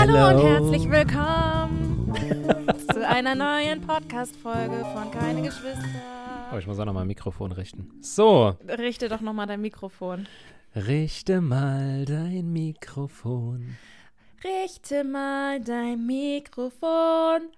Hallo und herzlich willkommen zu einer neuen Podcast-Folge von Keine Geschwister. Oh, ich muss auch noch mal ein Mikrofon richten. So, Richte doch nochmal dein Mikrofon. richte mal dein Mikrofon. Richte mal dein Mikrofon.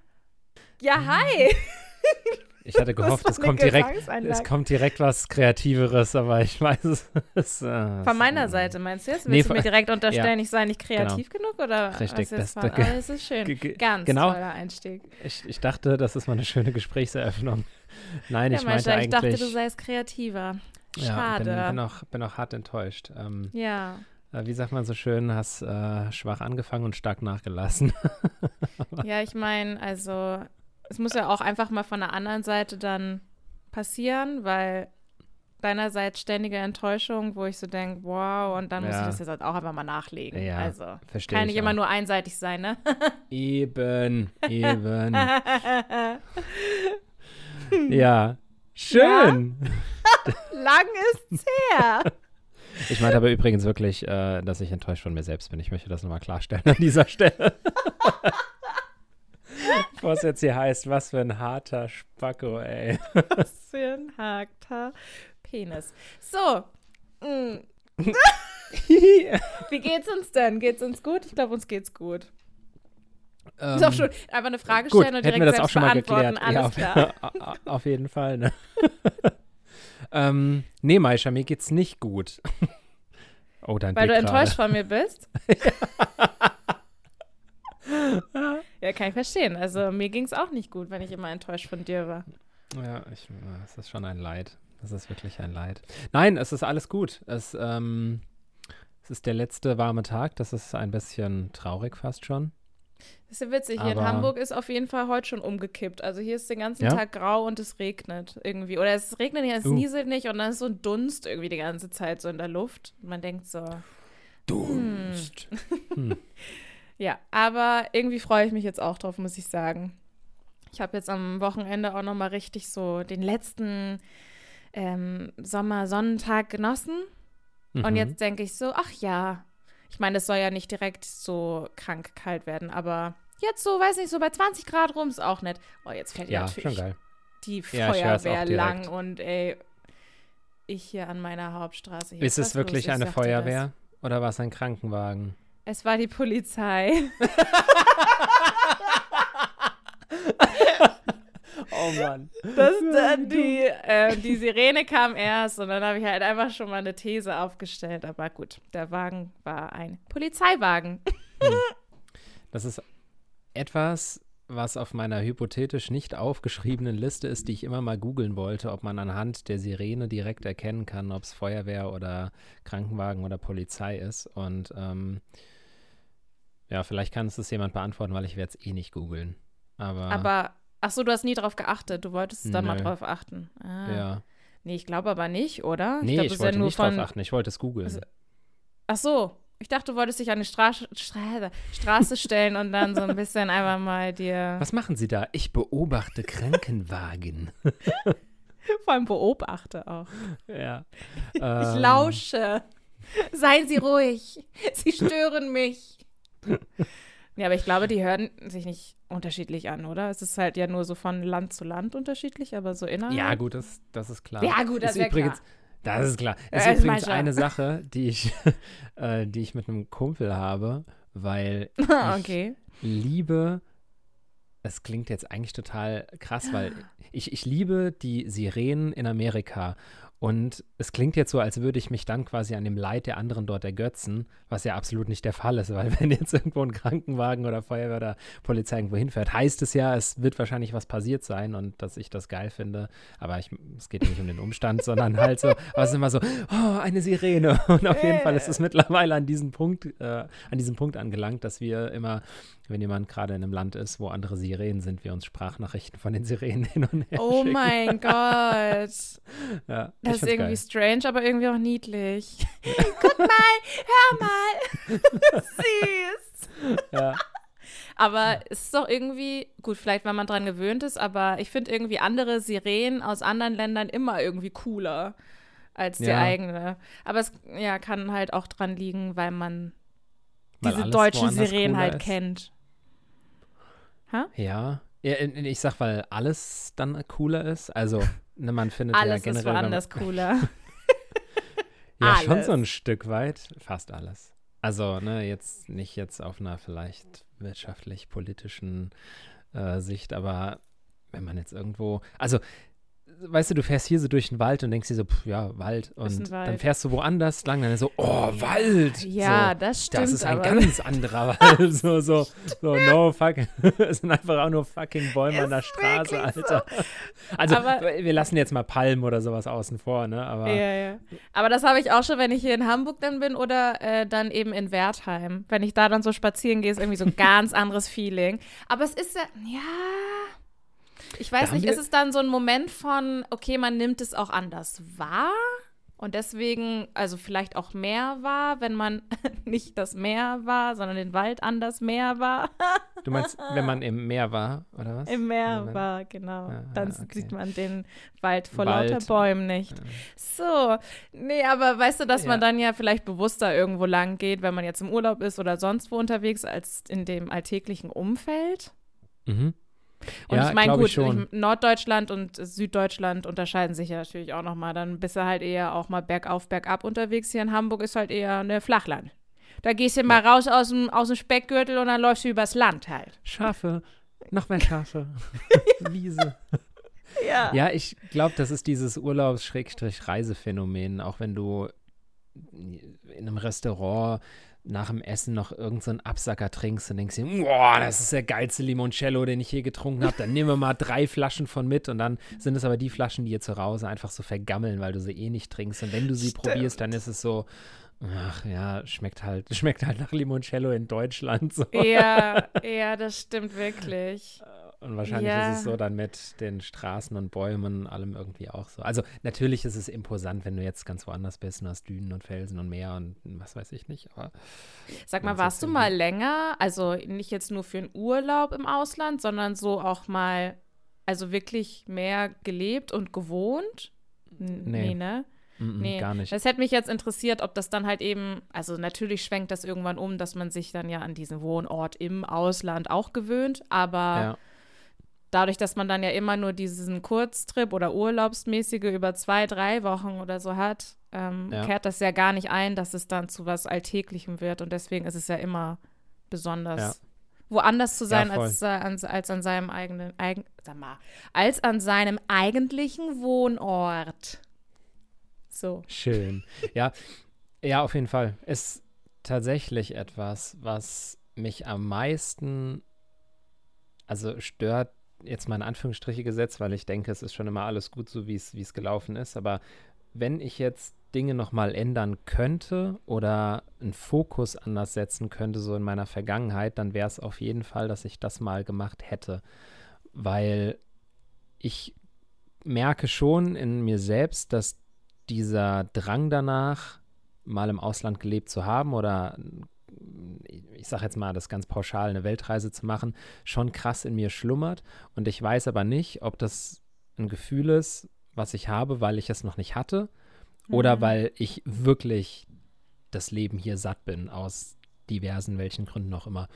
Ja, hi. Ich hatte gehofft, es kommt direkt, es kommt direkt was Kreativeres, aber ich weiß es. es äh, Von meiner es- Seite meinst du jetzt? Willst Nee, du mir direkt unterstellen, ja. ich sei nicht kreativ genug? Oder Richtig, das- das- Ah, das ist schön. Ganz genau. toller Einstieg. Ich, ich dachte, das ist mal eine schöne Gesprächseröffnung. Nein, Ja, ich meinte Mascha, ich dachte, eigentlich. du seist kreativer. ja, Schade. bin, bin, auch, bin auch hart enttäuscht. Ähm, Ja. äh, wie sagt man so schön, hast äh, schwach angefangen und stark nachgelassen. Ja, ich meine, also es muss ja auch einfach mal von der anderen Seite dann passieren, weil deinerseits ständige Enttäuschung, wo ich so denke, wow, und dann muss Ja. ich das jetzt halt auch einfach mal nachlegen. Ja, also verstehe kann ich nicht immer nur einseitig sein, ne? Eben, eben. ja. Schön. Lang ist's her. Ich meinte aber übrigens wirklich, äh, dass ich enttäuscht von mir selbst bin. Ich möchte das nochmal klarstellen an dieser Stelle. Es jetzt hier heißt, was für ein harter Spacko, ey. Was für ein harter Penis. So. mm, Wie geht's uns denn? Geht's uns gut? Ich glaube, uns geht's gut. ähm, ist auch schon einfach eine Frage gut, stellen und hätten direkt wir das selbst auch schon mal beantworten. geklärt. Alles ja, klar. auf, auf jeden Fall, ne? ähm, nee, Maisha, mir geht's nicht gut. oh, dein Weil du Blick enttäuscht gerade. von mir bist? ja, kann ich verstehen. Also mir ging es auch nicht gut, wenn ich immer enttäuscht von dir war. Ja, ich, es ist schon ein Leid. Das ist wirklich ein Leid. Nein, es ist alles gut. Es, ähm, es ist der letzte warme Tag. Das ist ein bisschen traurig fast schon. Das ist ja witzig. Hier in Hamburg ist auf jeden Fall heute schon umgekippt. Also hier ist den ganzen Ja? Tag grau und es regnet irgendwie. Oder es regnet nicht, es Uh. nieselt nicht und dann ist so ein Dunst irgendwie die ganze Zeit so in der Luft. Und man denkt so, Dunst. ja. Aber irgendwie freue ich mich jetzt auch drauf, muss ich sagen. Ich habe jetzt am Wochenende auch noch mal richtig so den letzten ähm, Sommersonnentag genossen. Und Mhm. jetzt denke ich so, ach ja. Ich meine, es soll ja nicht direkt so krank kalt werden, aber jetzt so, weiß nicht, so bei 20 Grad rum ist auch nett. Oh, jetzt fällt Ja, natürlich die Ja, Feuerwehr lang und ey, ich hier an meiner Hauptstraße. Hier Ist es wirklich los, eine Feuerwehr oder war es ein Krankenwagen? Es war die Polizei. Oh Mann. Das, dann die, äh, die Sirene kam erst und dann habe ich halt einfach schon mal eine These aufgestellt. Aber gut, der Wagen war ein Polizeiwagen. Das ist etwas, was auf meiner hypothetisch nicht aufgeschriebenen Liste ist, die ich immer mal googeln wollte, ob man anhand der Sirene direkt erkennen kann, ob es Feuerwehr oder Krankenwagen oder Polizei ist. Und ähm, ja, vielleicht kann es das jemand beantworten, weil ich werde es eh nicht googeln. Aber, Aber, ach so, du hast nie drauf geachtet. Du wolltest da mal drauf achten. Ah. ja. Nee, ich glaube aber nicht, oder? Nee, glaub, ich, wollte ja nur nicht von, drauf achten, ich wollte es googeln. Also- Ach so, ich dachte, du wolltest dich an die Straße, Straße, Straße stellen und dann so ein bisschen einfach mal dir Was machen Sie da? Ich beobachte Krankenwagen. vor allem beobachte auch. ja. Ich Ähm, lausche. Seien Sie ruhig. Sie stören mich. Ja, aber ich glaube, die hören sich nicht unterschiedlich an, oder? Es ist halt ja nur so von Land zu Land unterschiedlich, aber so innerhalb. Ja, gut, das, das ist klar. Ja, gut, das ist übrigens, klar. Das ist klar. Ja, Ist das übrigens eine Sache, die ich, äh, die ich mit einem Kumpel habe, weil ich okay. liebe, es klingt jetzt eigentlich total krass, weil ich, ich liebe die Sirenen in Amerika. Und es klingt jetzt so, als würde ich mich dann quasi an dem Leid der anderen dort ergötzen, was ja absolut nicht der Fall ist, weil wenn jetzt irgendwo ein Krankenwagen oder Feuerwehr oder Polizei irgendwo hinfährt, heißt es ja, es wird wahrscheinlich was passiert sein und dass ich das geil finde. Aber ich, es geht nicht um den Umstand, sondern halt so, aber es ist immer so, oh, eine Sirene. Und auf jeden Fall ist es mittlerweile an diesem Punkt, äh, an diesem Punkt angelangt, dass wir immer, wenn jemand gerade in einem Land ist, wo andere Sirenen sind, wir uns Sprachnachrichten von den Sirenen hin und her Oh schicken. mein Gott. Ja, Das ist irgendwie geil. strange, aber irgendwie auch niedlich. Guck mal, hör mal. Süß. Ja. Aber es ist doch irgendwie, gut, vielleicht weil man dran gewöhnt ist, aber ich finde irgendwie andere Sirenen aus anderen Ländern immer irgendwie cooler als die Ja. eigene. Aber es ja, kann halt auch dran liegen, weil man diese deutschen Sirenen halt ist. kennt. Ha? Ja. ja. Ich sag, weil alles dann cooler ist. Also, ne, man findet alles ja generell. Ist woanders cooler. ja, alles. schon so ein Stück weit. Fast alles. Also, ne, jetzt nicht jetzt auf einer vielleicht wirtschaftlich-politischen äh, Sicht, aber wenn man jetzt irgendwo, also weißt du, du fährst hier so durch den Wald und denkst dir so, pff, ja, Wald. Und Wald. dann fährst du woanders lang, dann so, oh, Wald. Ja, so, das stimmt. Das ist ein ganz anderer Wald. so, so, so, no fuck. es sind einfach auch nur fucking Bäume ist an der Straße, Alter. So. Also, aber, wir lassen jetzt mal Palmen oder sowas außen vor, ne? Aber, ja, ja. Aber das habe ich auch schon, wenn ich hier in Hamburg dann bin oder äh, dann eben in Wertheim. Wenn ich da dann so spazieren gehe, ist irgendwie so ein ganz anderes Feeling. Aber es ist ja, ja ich weiß nicht, ist es dann so ein Moment von, okay, man nimmt es auch anders wahr und deswegen, also vielleicht auch mehr wahr, wenn man nicht das Meer war, sondern den Wald anders mehr war. du meinst, wenn man im Meer war, oder was? Im Meer war, genau. Ah, dann okay. sieht man den Wald vor Wald. lauter Bäumen nicht. Ja. So, nee, aber weißt du, dass ja. man dann ja vielleicht bewusster irgendwo lang geht, wenn man jetzt im Urlaub ist oder sonst wo unterwegs, als in dem alltäglichen Umfeld? Mhm. Und ja, ich meine, gut, ich Norddeutschland und Süddeutschland unterscheiden sich ja natürlich auch nochmal. Dann bist du halt eher auch mal bergauf, bergab unterwegs. Hier in Hamburg ist halt eher eine Flachland. Da gehst du ja. mal raus aus dem, aus dem Speckgürtel und dann läufst du übers Land halt. Schafe, noch mehr Schafe, Wiese. Ja. ja, ich glaube, das ist dieses Urlaubs-Reisephänomen. Auch wenn du in einem Restaurant nach dem Essen noch irgendeinen so Absacker trinkst und denkst dir, boah, das ist der geilste Limoncello, den ich je getrunken habe, dann nehmen wir mal drei Flaschen von mit und dann sind es aber die Flaschen, die ihr zu Hause einfach so vergammeln, weil du sie eh nicht trinkst. Und wenn du sie Stimmt. probierst, dann ist es so, ach ja, schmeckt halt, schmeckt halt nach Limoncello in Deutschland. So. Ja, ja, das stimmt wirklich. Und wahrscheinlich ja. ist es so dann mit den Straßen und Bäumen allem irgendwie auch so. Also natürlich ist es imposant, wenn du jetzt ganz woanders bist und hast Dünen und Felsen und Meer und was weiß ich nicht. Aber Sag mal, warst du mal länger, also nicht jetzt nur für einen Urlaub im Ausland, sondern so auch mal, also wirklich mehr gelebt und gewohnt? N nee. nee, ne? Mm -mm, nee, gar nicht. Das hätte mich jetzt interessiert, ob das dann halt eben, also natürlich schwenkt das irgendwann um, dass man sich dann ja an diesen Wohnort im Ausland auch gewöhnt, aber ja dadurch, dass man dann ja immer nur diesen Kurztrip oder Urlaubsmäßige über zwei, drei Wochen oder so hat, ähm, ja. kehrt das ja gar nicht ein, dass es dann zu was Alltäglichem wird. Und deswegen ist es ja immer besonders. Ja. Woanders zu sein ja, als, als, als an seinem eigenen, eigen, sag mal, als an seinem eigentlichen Wohnort. So. Schön. Ja, ja, auf jeden Fall. Ist tatsächlich etwas, was mich am meisten also stört jetzt mal in Anführungsstriche gesetzt, weil ich denke, es ist schon immer alles gut so, wie es gelaufen ist. Aber wenn ich jetzt Dinge nochmal ändern könnte oder einen Fokus anders setzen könnte, so in meiner Vergangenheit, dann wäre es auf jeden Fall, dass ich das mal gemacht hätte. Weil ich merke schon in mir selbst, dass dieser Drang danach, mal im Ausland gelebt zu haben oder ich sage jetzt mal, das ganz pauschal, eine Weltreise zu machen, schon krass in mir schlummert. Und ich weiß aber nicht, ob das ein Gefühl ist, was ich habe, weil ich es noch nicht hatte, mhm. oder weil ich wirklich das Leben hier satt bin, aus diversen welchen Gründen auch immer.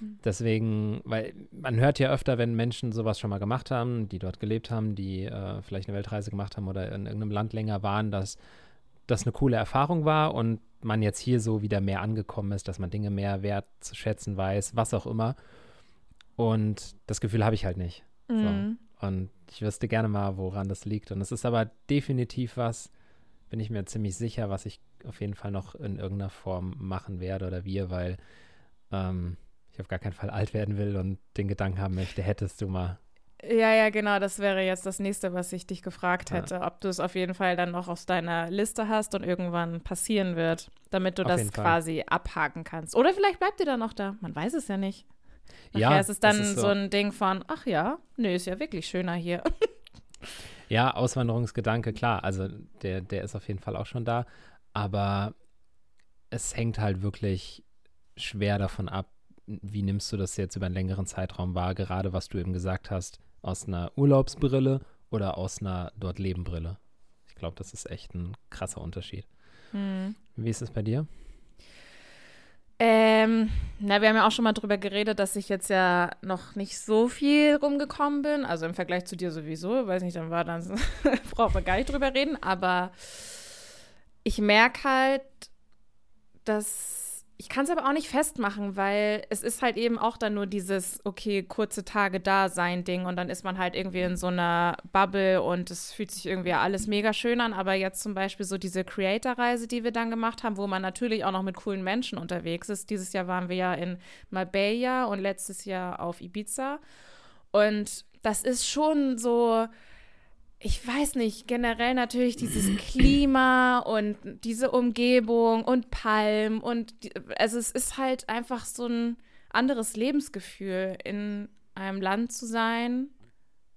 Mhm. Deswegen, weil man hört ja öfter, wenn Menschen sowas schon mal gemacht haben, die dort gelebt haben, die äh, vielleicht eine Weltreise gemacht haben oder in irgendeinem Land länger waren, dass das eine coole Erfahrung war und man jetzt hier so wieder mehr angekommen ist, dass man Dinge mehr wert zu schätzen weiß, was auch immer. Und das Gefühl habe ich halt nicht. Mhm. So. Und ich wüsste gerne mal, woran das liegt. Und es ist aber definitiv was, bin ich mir ziemlich sicher, was ich auf jeden Fall noch in irgendeiner Form machen werde oder wir, weil ähm, ich auf gar keinen Fall alt werden will und den Gedanken haben möchte, hättest du mal ja, ja, genau. Das wäre jetzt das nächste, was ich dich gefragt hätte. Ja. Ob du es auf jeden Fall dann noch aus deiner Liste hast und irgendwann passieren wird, damit du auf das quasi Fall. abhaken kannst. Oder vielleicht bleibt ihr dann noch da. Man weiß es ja nicht. Nachher ja, ist es dann ist so. so. ein Ding von, ach ja, nö, ist ja wirklich schöner hier. ja, Auswanderungsgedanke, klar. Also der, der ist auf jeden Fall auch schon da. Aber es hängt halt wirklich schwer davon ab, wie nimmst du das jetzt über einen längeren Zeitraum wahr, gerade was du eben gesagt hast, aus einer Urlaubsbrille oder aus einer dort leben Brille. Ich glaube, das ist echt ein krasser Unterschied. Hm. Wie ist es bei dir? Ähm, na, wir haben ja auch schon mal drüber geredet, dass ich jetzt ja noch nicht so viel rumgekommen bin. Also im Vergleich zu dir sowieso. Weiß nicht, dann war dann, brauchen wir gar nicht drüber reden. Aber ich merke halt, dass ich kann es aber auch nicht festmachen, weil es ist halt eben auch dann nur dieses, okay, kurze Tage da sein Ding und dann ist man halt irgendwie in so einer Bubble und es fühlt sich irgendwie alles mega schön an. Aber jetzt zum Beispiel so diese Creator-Reise, die wir dann gemacht haben, wo man natürlich auch noch mit coolen Menschen unterwegs ist. Dieses Jahr waren wir ja in Marbella und letztes Jahr auf Ibiza. Und das ist schon so ich weiß nicht, generell natürlich dieses Klima und diese Umgebung und Palm und also es ist halt einfach so ein anderes Lebensgefühl, in einem Land zu sein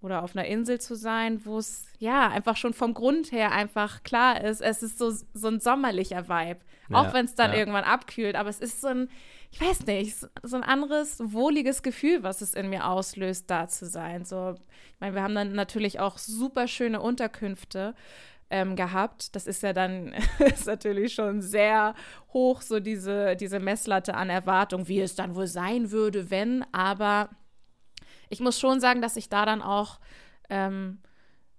oder auf einer Insel zu sein, wo es ja einfach schon vom Grund her einfach klar ist, es ist so, so ein sommerlicher Vibe. Ja, auch wenn es dann ja. irgendwann abkühlt, aber es ist so ein, ich weiß nicht, so ein anderes, wohliges Gefühl, was es in mir auslöst, da zu sein. So, ich meine, wir haben dann natürlich auch super schöne Unterkünfte ähm, gehabt. Das ist ja dann ist natürlich schon sehr hoch, so diese, diese Messlatte an Erwartung, wie es dann wohl sein würde, wenn. Aber ich muss schon sagen, dass ich da dann auch ähm,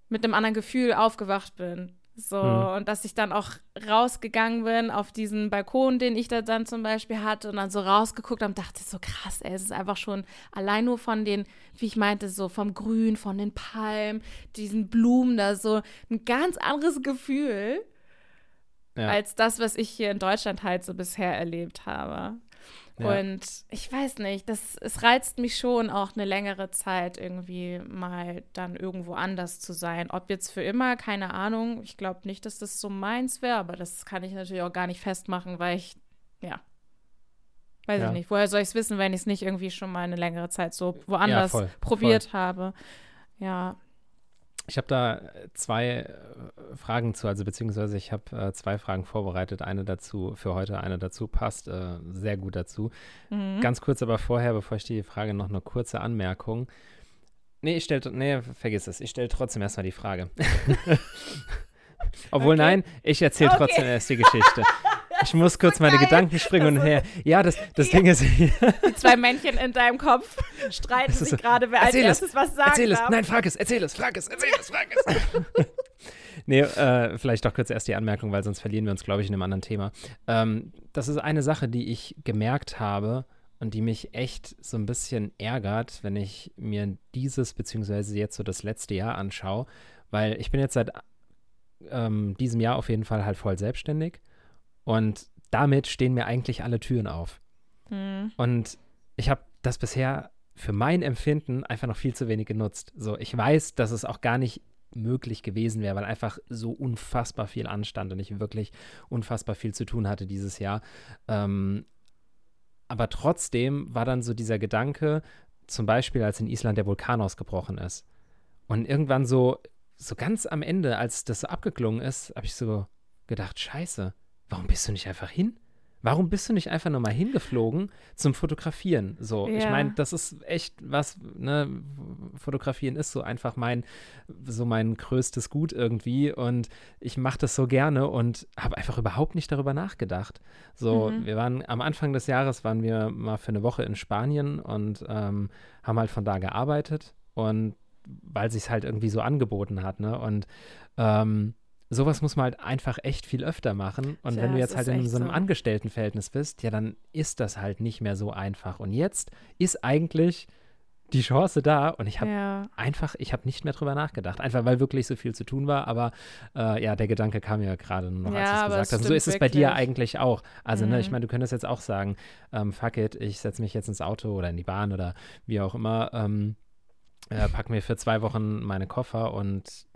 mit einem anderen Gefühl aufgewacht bin. So, mhm. und dass ich dann auch rausgegangen bin auf diesen Balkon, den ich da dann zum Beispiel hatte, und dann so rausgeguckt habe und dachte so krass, ey, es ist einfach schon allein nur von den, wie ich meinte, so vom Grün, von den Palmen, diesen Blumen da so ein ganz anderes Gefühl ja. als das, was ich hier in Deutschland halt so bisher erlebt habe. Und ich weiß nicht, das, es reizt mich schon auch eine längere Zeit irgendwie mal dann irgendwo anders zu sein. Ob jetzt für immer, keine Ahnung. Ich glaube nicht, dass das so meins wäre, aber das kann ich natürlich auch gar nicht festmachen, weil ich, ja, weiß ja. ich nicht. Woher soll ich es wissen, wenn ich es nicht irgendwie schon mal eine längere Zeit so woanders ja, voll, probiert voll. habe? Ja, ich habe da äh, zwei äh, Fragen zu, also beziehungsweise ich habe äh, zwei Fragen vorbereitet. Eine dazu für heute, eine dazu passt äh, sehr gut dazu. Mhm. Ganz kurz aber vorher, bevor ich die Frage noch eine kurze Anmerkung. Nee, ich stelle, nee, vergiss es. Ich stelle trotzdem erstmal die Frage. Obwohl, okay. nein, ich erzähle okay. trotzdem erst die Geschichte. Ich muss kurz meine geil. Gedanken springen und her. Ja, das, das Ding ist. Die zwei Männchen in deinem Kopf streiten sich so, gerade, wer als erstes was sagt. Erzähl es. Nein, frag es, erzähl es, frag es, erzähl es, frag es. nee, äh, vielleicht doch kurz erst die Anmerkung, weil sonst verlieren wir uns, glaube ich, in einem anderen Thema. Ähm, das ist eine Sache, die ich gemerkt habe und die mich echt so ein bisschen ärgert, wenn ich mir dieses, beziehungsweise jetzt so das letzte Jahr anschaue, weil ich bin jetzt seit ähm, diesem Jahr auf jeden Fall halt voll selbstständig und damit stehen mir eigentlich alle Türen auf. Mhm. Und ich habe das bisher für mein Empfinden einfach noch viel zu wenig genutzt. So, ich weiß, dass es auch gar nicht möglich gewesen wäre, weil einfach so unfassbar viel anstand und ich wirklich unfassbar viel zu tun hatte dieses Jahr. Ähm, aber trotzdem war dann so dieser Gedanke, zum Beispiel als in Island der Vulkan ausgebrochen ist. Und irgendwann so, so ganz am Ende, als das so abgeklungen ist, habe ich so gedacht, scheiße, warum bist du nicht einfach hin? Warum bist du nicht einfach nochmal hingeflogen zum Fotografieren? So, ja. ich meine, das ist echt was, ne, Fotografieren ist so einfach mein, so mein größtes Gut irgendwie und ich mache das so gerne und habe einfach überhaupt nicht darüber nachgedacht. So, mhm. wir waren am Anfang des Jahres waren wir mal für eine Woche in Spanien und ähm, haben halt von da gearbeitet und weil sich halt irgendwie so angeboten hat, ne, und ähm, sowas muss man halt einfach echt viel öfter machen. Und ja, wenn du jetzt halt in so einem so. Angestelltenverhältnis bist, ja, dann ist das halt nicht mehr so einfach. Und jetzt ist eigentlich die Chance da und ich habe ja. einfach, ich habe nicht mehr drüber nachgedacht, einfach weil wirklich so viel zu tun war, aber äh, ja, der Gedanke kam ja gerade noch, als ja, du es gesagt hast. Und so ist es bei dir eigentlich auch. Also, mhm. ne, ich mhm. meine, du könntest jetzt auch sagen, ähm, fuck it, ich setze mich jetzt ins Auto oder in die Bahn oder wie auch immer, ähm, äh, pack mir für zwei Wochen meine Koffer und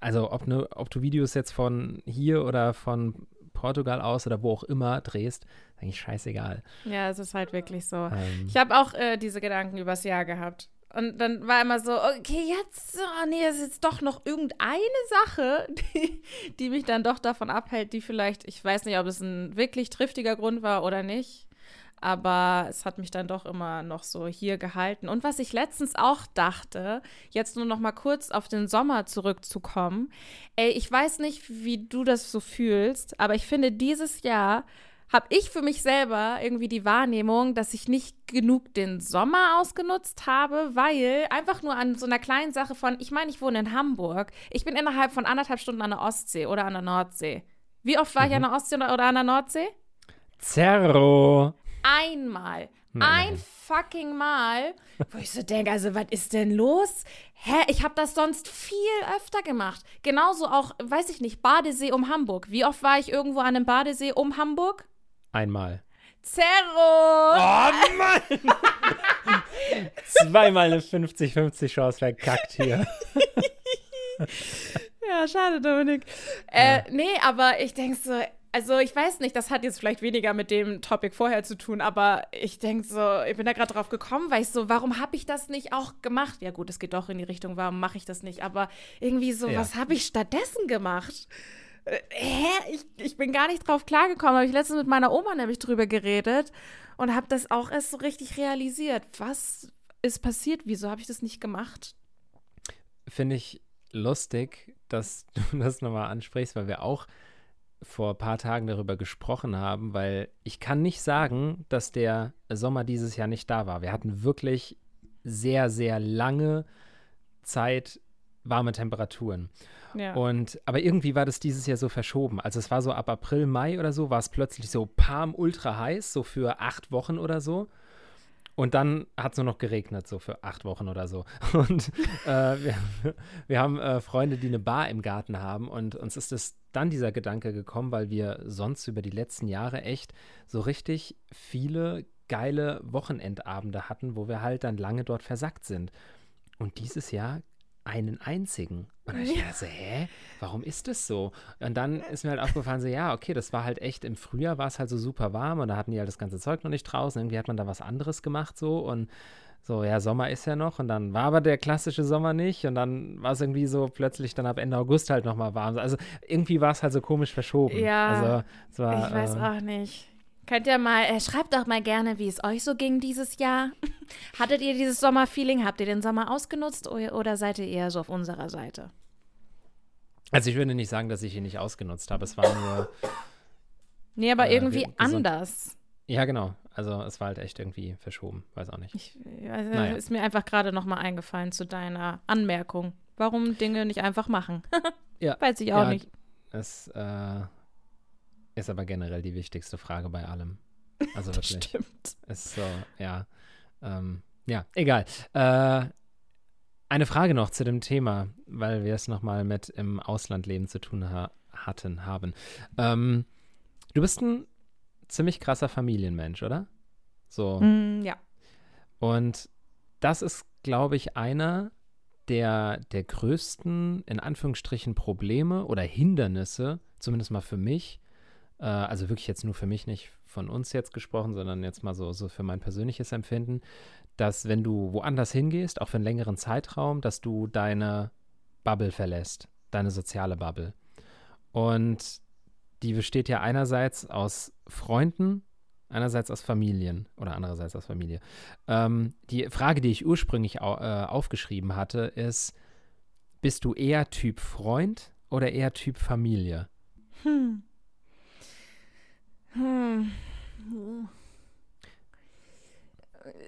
also ob, ne, ob du Videos jetzt von hier oder von Portugal aus oder wo auch immer drehst, ist eigentlich scheißegal. Ja, es ist halt wirklich so. Ähm, ich habe auch äh, diese Gedanken übers Jahr gehabt. Und dann war immer so, okay, jetzt, oh nee, es ist jetzt doch noch irgendeine Sache, die, die mich dann doch davon abhält, die vielleicht, ich weiß nicht, ob es ein wirklich triftiger Grund war oder nicht aber es hat mich dann doch immer noch so hier gehalten. Und was ich letztens auch dachte, jetzt nur noch mal kurz auf den Sommer zurückzukommen. Ey, ich weiß nicht, wie du das so fühlst, aber ich finde, dieses Jahr habe ich für mich selber irgendwie die Wahrnehmung, dass ich nicht genug den Sommer ausgenutzt habe, weil einfach nur an so einer kleinen Sache von, ich meine, ich wohne in Hamburg, ich bin innerhalb von anderthalb Stunden an der Ostsee oder an der Nordsee. Wie oft war mhm. ich an der Ostsee oder an der Nordsee? Zerro. Einmal. Ein fucking Mal, wo ich so denke, also was ist denn los? Hä, ich habe das sonst viel öfter gemacht. Genauso auch, weiß ich nicht, Badesee um Hamburg. Wie oft war ich irgendwo an einem Badesee um Hamburg? Einmal. Zerro! Oh Mann! Zweimal eine 50-50 Chance verkackt hier. ja, schade, Dominik. Äh, ja. Nee, aber ich denke so, also ich weiß nicht, das hat jetzt vielleicht weniger mit dem Topic vorher zu tun, aber ich denke so, ich bin da gerade drauf gekommen, weil ich so, warum habe ich das nicht auch gemacht? Ja gut, es geht doch in die Richtung, warum mache ich das nicht? Aber irgendwie so, ja. was habe ich stattdessen gemacht? Äh, hä? Ich, ich bin gar nicht drauf klargekommen. Habe ich letztens mit meiner Oma nämlich drüber geredet und habe das auch erst so richtig realisiert. Was ist passiert? Wieso habe ich das nicht gemacht? Finde ich lustig, dass du das nochmal ansprichst, weil wir auch vor ein paar Tagen darüber gesprochen haben, weil ich kann nicht sagen, dass der Sommer dieses Jahr nicht da war. Wir hatten wirklich sehr, sehr lange Zeit warme Temperaturen. Ja. Und aber irgendwie war das dieses Jahr so verschoben. Also es war so ab April, Mai oder so, war es plötzlich so palm ultra heiß, so für acht Wochen oder so. Und dann hat es nur noch geregnet, so für acht Wochen oder so. Und äh, wir, wir, haben äh, Freunde, die eine Bar im Garten haben. Und uns ist es dann dieser Gedanke gekommen, weil wir sonst über die letzten Jahre echt so richtig viele geile Wochenendabende hatten, wo wir halt dann lange dort versackt sind. Und dieses Jahr einen einzigen. Und dann ja. ich dachte, hä, warum ist das so? Und dann ist mir halt aufgefallen, so, ja, okay, das war halt echt, im Frühjahr war es halt so super warm und da hatten die halt das ganze Zeug noch nicht draußen. Irgendwie hat man da was anderes gemacht so und so, ja, Sommer ist ja noch und dann war aber der klassische Sommer nicht und dann war es irgendwie so plötzlich dann ab Ende August halt nochmal warm. Also irgendwie war es halt so komisch verschoben. Ja, also, war, ich weiß äh, auch nicht. Könnt ihr mal, äh, schreibt doch mal gerne, wie es euch so ging dieses Jahr. Hattet ihr dieses Sommerfeeling? Habt ihr den Sommer ausgenutzt oder, seid ihr eher so auf unserer Seite? Also ich würde nicht sagen, dass ich ihn nicht ausgenutzt habe. Es war nur. Nee, aber äh, irgendwie anders. Ja, genau. Also es war halt echt irgendwie verschoben. Weiß auch nicht. Ich, also naja. Ist mir einfach gerade nochmal eingefallen zu deiner Anmerkung. Warum Dinge nicht einfach machen? ja. Weiß ich auch ja, nicht. Es, äh, ist aber generell die wichtigste Frage bei allem. Also wirklich. Stimmt. Ist so, ja. Ähm, ja, egal. Äh, eine Frage noch zu dem Thema, weil wir es nochmal mit im Auslandleben zu tun ha hatten, haben. Ähm, du bist ein ziemlich krasser Familienmensch, oder? So. Mm, ja. Und das ist, glaube ich, einer der, der größten, in Anführungsstrichen, Probleme oder Hindernisse, zumindest mal für mich, äh, also wirklich jetzt nur für mich, nicht von uns jetzt gesprochen, sondern jetzt mal so, so für mein persönliches Empfinden, dass wenn du woanders hingehst, auch für einen längeren Zeitraum, dass du deine Bubble verlässt, deine soziale Bubble. Und die besteht ja einerseits aus Freunden, einerseits aus Familien oder andererseits aus Familie. Ähm, die Frage, die ich ursprünglich au äh, aufgeschrieben hatte, ist, bist du eher Typ Freund oder eher Typ Familie? Hm. Hm.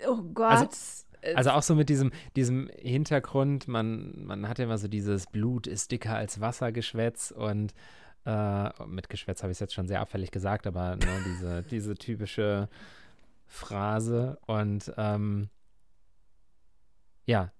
Oh Gott. Also, also, auch so mit diesem, diesem Hintergrund, man, man hat ja immer so dieses Blut ist dicker als Wassergeschwätz und äh, mit Geschwätz habe ich es jetzt schon sehr abfällig gesagt, aber ne, diese, diese typische Phrase und ähm, ja,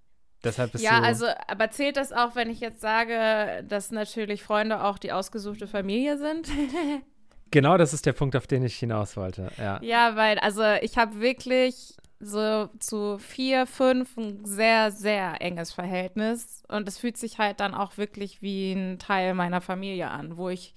deshalb bist ja, du. Ja, also, aber zählt das auch, wenn ich jetzt sage, dass natürlich Freunde auch die ausgesuchte Familie sind? Genau, das ist der Punkt, auf den ich hinaus wollte. Ja, ja weil, also ich habe wirklich so zu vier, fünf ein sehr, sehr enges Verhältnis. Und es fühlt sich halt dann auch wirklich wie ein Teil meiner Familie an, wo ich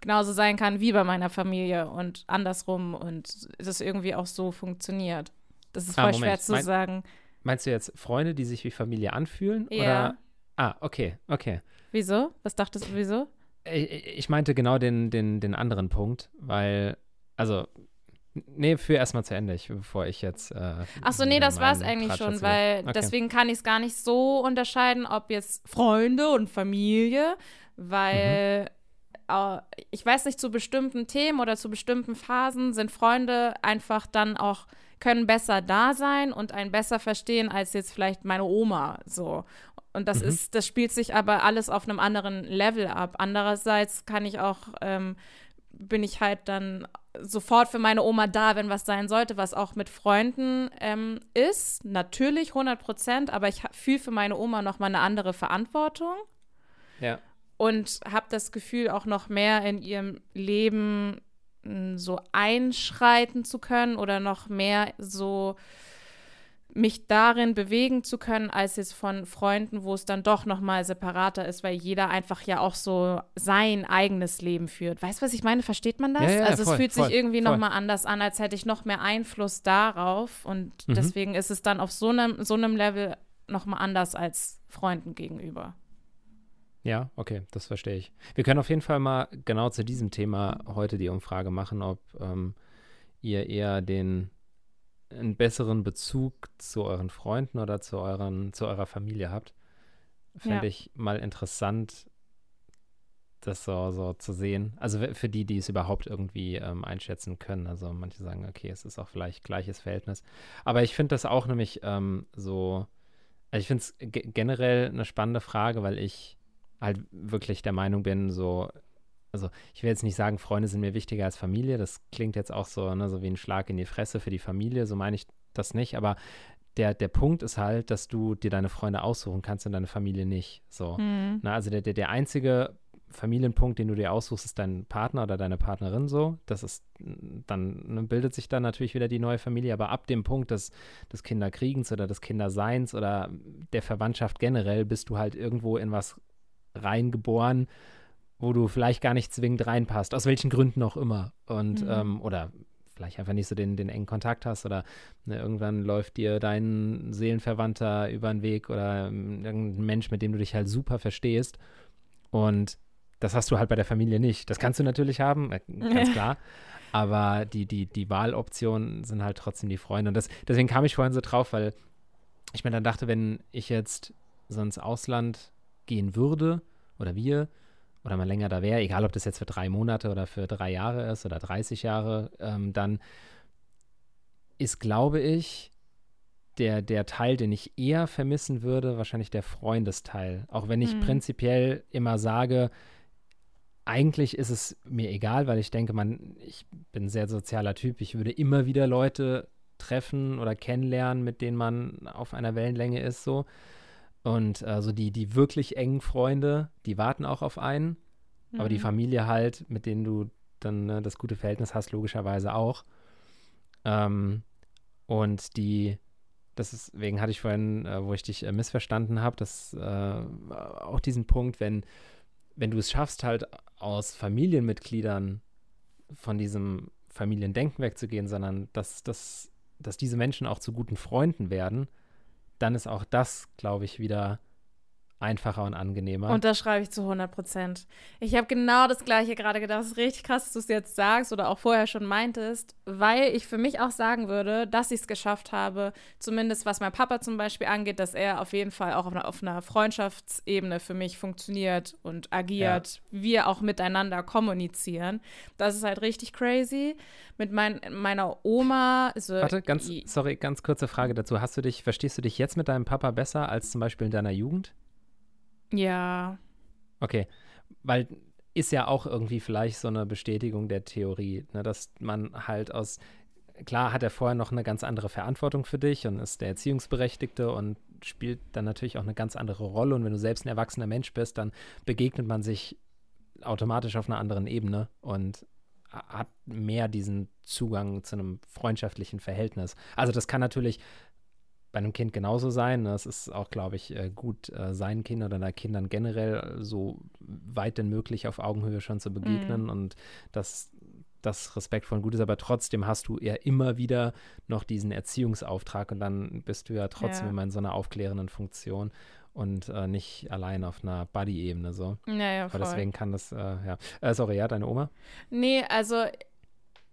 genauso sein kann wie bei meiner Familie und andersrum und das irgendwie auch so funktioniert. Das ist ah, voll ah, schwer zu mein, sagen. Meinst du jetzt Freunde, die sich wie Familie anfühlen? Ja. Oder? Ah, okay, okay. Wieso? Was dachtest du, wieso? Ich meinte genau den, den, den anderen Punkt, weil, also, nee, für erstmal zu Ende, ich, bevor ich jetzt. Äh, Ach so, nee, das war es eigentlich schon, weil okay. deswegen kann ich es gar nicht so unterscheiden, ob jetzt Freunde und Familie, weil, äh, ich weiß nicht, zu bestimmten Themen oder zu bestimmten Phasen sind Freunde einfach dann auch, können besser da sein und einen besser verstehen als jetzt vielleicht meine Oma so. Und das mhm. ist, das spielt sich aber alles auf einem anderen Level ab. Andererseits kann ich auch, ähm, bin ich halt dann sofort für meine Oma da, wenn was sein sollte, was auch mit Freunden ähm, ist. Natürlich 100 Prozent, aber ich fühle für meine Oma noch mal eine andere Verantwortung. Ja. Und habe das Gefühl, auch noch mehr in ihrem Leben hm, so einschreiten zu können oder noch mehr so mich darin bewegen zu können, als jetzt von Freunden, wo es dann doch noch mal separater ist, weil jeder einfach ja auch so sein eigenes Leben führt. Weißt du, was ich meine? Versteht man das? Ja, ja, also voll, es fühlt voll, sich irgendwie voll. noch mal anders an, als hätte ich noch mehr Einfluss darauf und Mhm. deswegen ist es dann auf so einem so einem Level noch mal anders als Freunden gegenüber. Ja, okay, das verstehe ich. Wir können auf jeden Fall mal genau zu diesem Thema heute die Umfrage machen, ob ähm, ihr eher den einen besseren Bezug zu euren Freunden oder zu euren zu eurer Familie habt. Fände Ja. ich mal interessant, das so, so zu sehen. Also für die, die es überhaupt irgendwie ähm, einschätzen können. Also manche sagen, okay, es ist auch vielleicht gleiches Verhältnis. Aber ich finde das auch nämlich ähm, so, also ich finde es generell eine spannende Frage, weil ich halt wirklich der Meinung bin, so, also ich will jetzt nicht sagen, Freunde sind mir wichtiger als Familie. Das klingt jetzt auch so, ne, so wie ein Schlag in die Fresse für die Familie. So meine ich das nicht. Aber der, der Punkt ist halt, dass du dir deine Freunde aussuchen kannst und deine Familie nicht. So. Hm. Na, also der, der, der einzige Familienpunkt, den du dir aussuchst, ist dein Partner oder deine Partnerin so. Das ist, dann ne, bildet sich dann natürlich wieder die neue Familie, aber ab dem Punkt des, des Kinderkriegens oder des Kinderseins oder der Verwandtschaft generell bist du halt irgendwo in was reingeboren, wo du vielleicht gar nicht zwingend reinpasst, aus welchen Gründen auch immer. Und, Mhm. ähm, oder vielleicht einfach nicht so den, den engen Kontakt hast oder ne, irgendwann läuft dir dein Seelenverwandter über den Weg oder ähm, irgendein Mensch, mit dem du dich halt super verstehst. Und das hast du halt bei der Familie nicht. Das kannst du natürlich haben, äh, ganz klar. Aber die, die, die Wahloptionen sind halt trotzdem die Freunde. Und das, deswegen kam ich vorhin so drauf, weil ich mir dann dachte, wenn ich jetzt so ins Ausland gehen würde oder wir oder mal länger da wäre, egal ob das jetzt für drei Monate oder für drei Jahre ist oder 30 Jahre, ähm, dann ist, glaube ich, der, der Teil, den ich eher vermissen würde, wahrscheinlich der Freundesteil. Auch wenn ich Mhm. prinzipiell immer sage, eigentlich ist es mir egal, weil ich denke, man, ich bin ein sehr sozialer Typ. Ich würde immer wieder Leute treffen oder kennenlernen, mit denen man auf einer Wellenlänge ist, so. Und also die, die wirklich engen Freunde, die warten auch auf einen. Aber die Mhm. Familie halt, mit denen du dann ne, das gute Verhältnis hast, logischerweise auch. Ähm, und die, das ist, deswegen hatte ich vorhin, äh, wo ich dich äh, missverstanden habe, dass äh, auch diesen Punkt, wenn, wenn du es schaffst, halt aus Familienmitgliedern von diesem Familiendenken wegzugehen, sondern dass, dass, dass diese Menschen auch zu guten Freunden werden, dann ist auch das, glaube ich, wieder einfacher und angenehmer. Und das schreibe ich zu 100 Prozent. Ich habe genau das Gleiche gerade gedacht. Es ist richtig krass, dass du es jetzt sagst oder auch vorher schon meintest, weil ich für mich auch sagen würde, dass ich es geschafft habe, zumindest was mein Papa zum Beispiel angeht, dass er auf jeden Fall auch auf einer, auf einer Freundschaftsebene für mich funktioniert und agiert, wir auch miteinander kommunizieren. Das ist halt richtig crazy. Mit mein, meiner Oma. Also, Warte, ganz, sorry, ganz kurze Frage dazu. Hast du dich, verstehst du dich jetzt mit deinem Papa besser als zum Beispiel in deiner Jugend? Ja. Okay, weil ist ja auch irgendwie vielleicht so eine Bestätigung der Theorie, ne, dass man halt aus, klar hat er vorher noch eine ganz andere Verantwortung für dich und ist der Erziehungsberechtigte und spielt dann natürlich auch eine ganz andere Rolle und wenn du selbst ein erwachsener Mensch bist, dann begegnet man sich automatisch auf einer anderen Ebene und hat mehr diesen Zugang zu einem freundschaftlichen Verhältnis. Also das kann natürlich bei einem Kind genauso sein. ne? Es ist auch, glaube ich, äh, gut, äh, seinen Kindern oder Kindern generell so weit denn möglich auf Augenhöhe schon zu begegnen und dass das respektvoll und gut ist, aber trotzdem hast du ja immer wieder noch diesen Erziehungsauftrag und dann bist du ja trotzdem Ja. immer in so einer aufklärenden Funktion und äh, nicht allein auf einer Buddy-Ebene so. Ja, ja, Aber voll. deswegen kann das, äh, ja. Äh, sorry, ja, deine Oma? Nee, also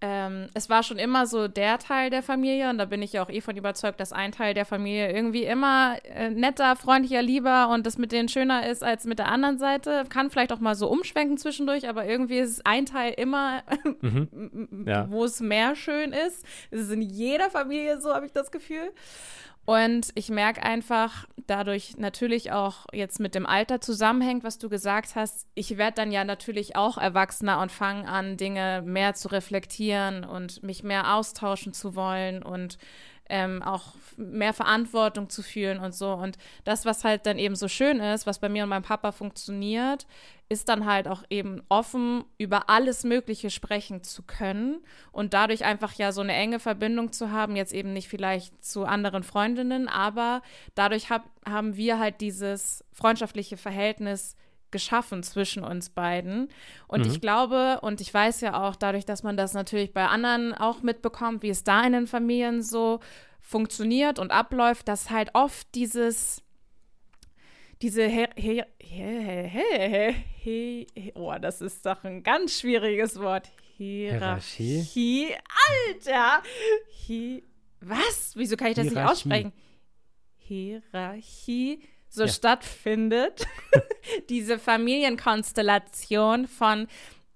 ähm, es war schon immer so der Teil der Familie und da bin ich ja auch eh von überzeugt, dass ein Teil der Familie irgendwie immer äh, netter, freundlicher, lieber und das mit denen schöner ist als mit der anderen Seite. Kann vielleicht auch mal so umschwenken zwischendurch, aber irgendwie ist ein Teil immer, mhm. ja. wo es mehr schön ist. Es ist in jeder Familie so, habe ich das Gefühl. Und ich merke einfach, dadurch natürlich auch jetzt mit dem Alter zusammenhängt, was du gesagt hast, ich werde dann ja natürlich auch erwachsener und fange an, Dinge mehr zu reflektieren und mich mehr austauschen zu wollen und ähm, auch mehr Verantwortung zu fühlen und so. Und das, was halt dann eben so schön ist, was bei mir und meinem Papa funktioniert, ist dann halt auch eben offen über alles Mögliche sprechen zu können und dadurch einfach ja so eine enge Verbindung zu haben, jetzt eben nicht vielleicht zu anderen Freundinnen, aber dadurch hab, haben wir halt dieses freundschaftliche Verhältnis geschaffen zwischen uns beiden. Und mhm. ich glaube, und ich weiß ja auch dadurch, dass man das natürlich bei anderen auch mitbekommt, wie es da in den Familien so funktioniert und abläuft, dass halt oft dieses diese Her Her Her Her oh, das ist doch ein ganz schwieriges Wort. Hierarchie. Hierarchie. Alter. Hi was? Wieso kann ich das Hierarchie. nicht aussprechen? Hierarchie so ja. stattfindet. diese Familienkonstellation von,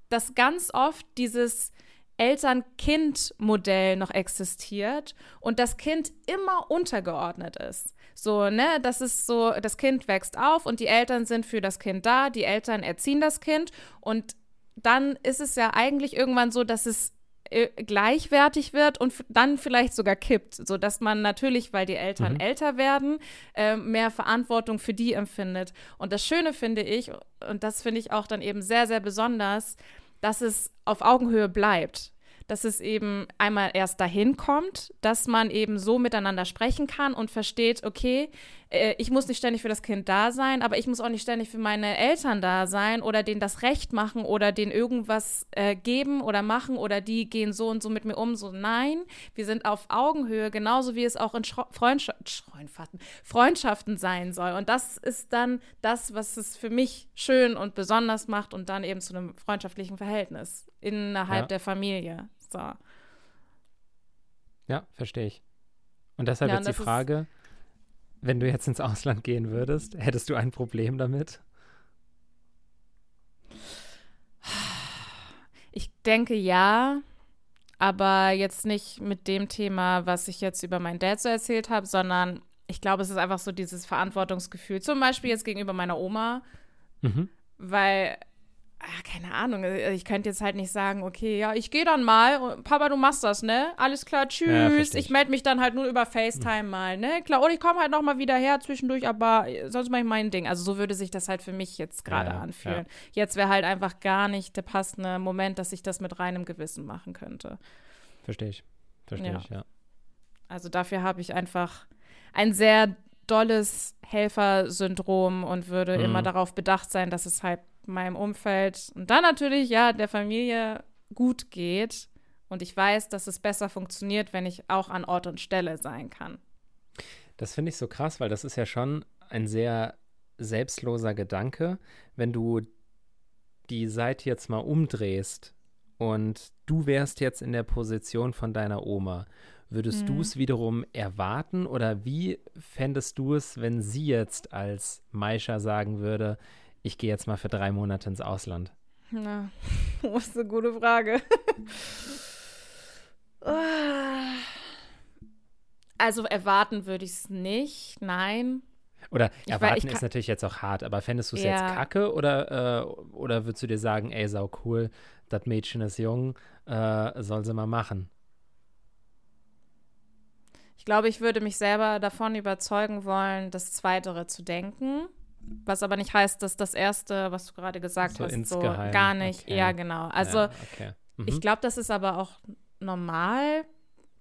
dass ganz oft dieses Eltern-Kind-Modell noch existiert und das Kind immer untergeordnet ist. So, ne, das ist so, das Kind wächst auf und die Eltern sind für das Kind da, die Eltern erziehen das Kind und dann ist es ja eigentlich irgendwann so, dass es äh, gleichwertig wird und dann vielleicht sogar kippt, sodass man natürlich, weil die Eltern mhm. älter werden, äh, mehr Verantwortung für die empfindet. Und das Schöne finde ich, und das finde ich auch dann eben sehr, sehr besonders, dass es auf Augenhöhe bleibt dass es eben einmal erst dahin kommt, dass man eben so miteinander sprechen kann und versteht, okay, äh, ich muss nicht ständig für das Kind da sein, aber ich muss auch nicht ständig für meine Eltern da sein oder denen das Recht machen oder denen irgendwas äh, geben oder machen oder die gehen so und so mit mir um. So, nein, wir sind auf Augenhöhe, genauso wie es auch in Freundschaft, Freundschaften sein soll. Und das ist dann das, was es für mich schön und besonders macht und dann eben zu einem freundschaftlichen Verhältnis innerhalb ja. der Familie. So. Ja, verstehe ich. Und deshalb ja, jetzt die Frage, wenn du jetzt ins Ausland gehen würdest, hättest du ein Problem damit? Ich denke ja, aber jetzt nicht mit dem Thema, was ich jetzt über meinen Dad so erzählt habe, sondern ich glaube, es ist einfach so dieses Verantwortungsgefühl, zum Beispiel jetzt gegenüber meiner Oma, mhm. weil ach, keine Ahnung, äh, ich könnte jetzt halt nicht sagen, okay, ja, ich gehe dann mal, Papa, du machst das, ne? Alles klar, tschüss. Ja, ich melde mich dann halt nur über FaceTime mhm. mal, ne? Klar, und ich komme halt noch mal wieder her zwischendurch, aber äh, sonst mache ich mein Ding. Also so würde sich das halt für mich jetzt gerade ja, anfühlen. Ja. Jetzt wäre halt einfach gar nicht der passende Moment, dass ich das mit reinem Gewissen machen könnte. Verstehe ich. Verstehe ich, ja. Also dafür habe ich einfach ein sehr dolles Helfersyndrom und würde mhm. immer darauf bedacht sein, dass es halt meinem Umfeld und dann natürlich, ja, der Familie gut geht. Und ich weiß, dass es besser funktioniert, wenn ich auch an Ort und Stelle sein kann. Das finde ich so krass, weil das ist ja schon ein sehr selbstloser Gedanke, wenn du die Seite jetzt mal umdrehst und du wärst jetzt in der Position von deiner Oma. Würdest mhm. du es wiederum erwarten oder wie fändest du es, wenn sie jetzt als Maisha sagen würde, ich gehe jetzt mal für drei Monate ins Ausland? Na, das ist eine gute Frage. also erwarten würde ich es nicht, nein. Oder ich erwarten war, ist natürlich jetzt auch hart, aber fändest du es ja. jetzt kacke oder, äh, oder würdest du dir sagen, ey, sau cool, das Mädchen ist jung, äh, soll sie mal machen? Ich glaube, ich würde mich selber davon überzeugen wollen, das Zweitere zu denken. Was aber nicht heißt, dass das Erste, was du gerade gesagt so hast, so gar nicht. Okay. Ja, genau. Also ja, okay. mhm. ich glaube, das ist aber auch normal,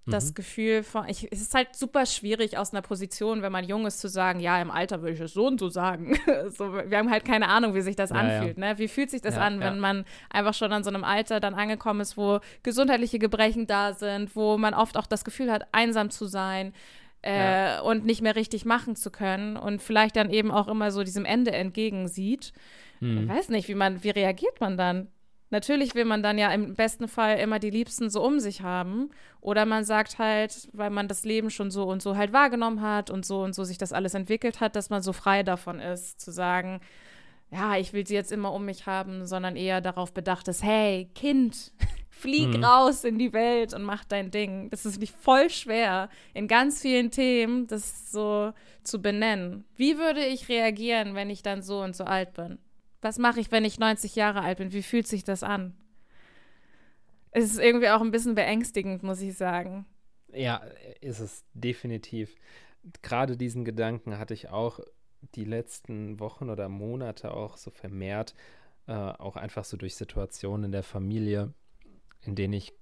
das mhm. Gefühl von, ich, es ist halt super schwierig aus einer Position, wenn man jung ist, zu sagen, ja, im Alter würde ich es so und so sagen. so, wir haben halt keine Ahnung, wie sich das ja, anfühlt. Ja. Ne? Wie fühlt sich das ja, an, wenn man einfach schon an so einem Alter dann angekommen ist, wo gesundheitliche Gebrechen da sind, wo man oft auch das Gefühl hat, einsam zu sein, äh, und nicht mehr richtig machen zu können und vielleicht dann eben auch immer so diesem Ende entgegensieht. Hm. Ich weiß nicht, wie man, wie reagiert man dann? Natürlich will man dann ja im besten Fall immer die Liebsten so um sich haben. Oder man sagt halt, weil man das Leben schon so und so halt wahrgenommen hat und so und so sich das alles entwickelt hat, dass man so frei davon ist, zu sagen, ja, ich will sie jetzt immer um mich haben, sondern eher darauf bedacht ist, hey, Kind, flieg mhm. raus in die Welt und mach dein Ding. Das ist nicht voll schwer, in ganz vielen Themen das so zu benennen. Wie würde ich reagieren, wenn ich dann so und so alt bin? Was mache ich, wenn ich 90 Jahre alt bin? Wie fühlt sich das an? Es ist irgendwie auch ein bisschen beängstigend, muss ich sagen. Ja, ist es definitiv. Gerade diesen Gedanken hatte ich auch die letzten Wochen oder Monate auch so vermehrt, äh, auch einfach so durch Situationen in der Familie, in denen ich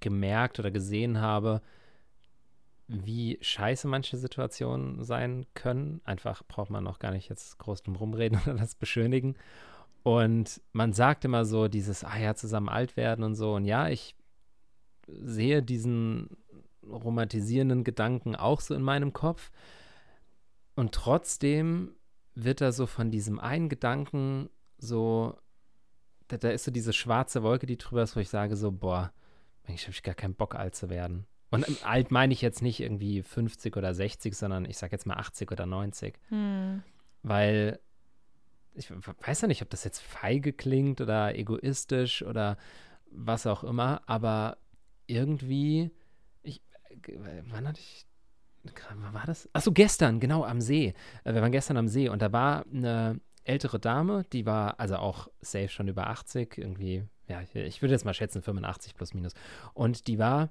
gemerkt oder gesehen habe, wie scheiße manche Situationen sein können. Einfach braucht man noch gar nicht jetzt groß drum rumreden oder das beschönigen. Und man sagt immer so dieses, ah ja, zusammen alt werden und so. Und ja, ich sehe diesen romantisierenden Gedanken auch so in meinem Kopf. Und trotzdem wird er so von diesem einen Gedanken so, da, da ist so diese schwarze Wolke, die drüber ist, wo ich sage so, boah, eigentlich habe ich gar keinen Bock, alt zu werden. Und alt meine ich jetzt nicht irgendwie 50 oder 60, sondern ich sage jetzt mal 80 oder 90. Hm. Weil ich weiß ja nicht, ob das jetzt feige klingt oder egoistisch oder was auch immer, aber irgendwie, ich, wann hatte ich, wann war das? Achso, gestern, genau, am See. Äh, wir waren gestern am See und da war eine ältere Dame, die war also auch safe schon über 80, irgendwie, ja, ich würde jetzt mal schätzen 85 plus minus. Und die war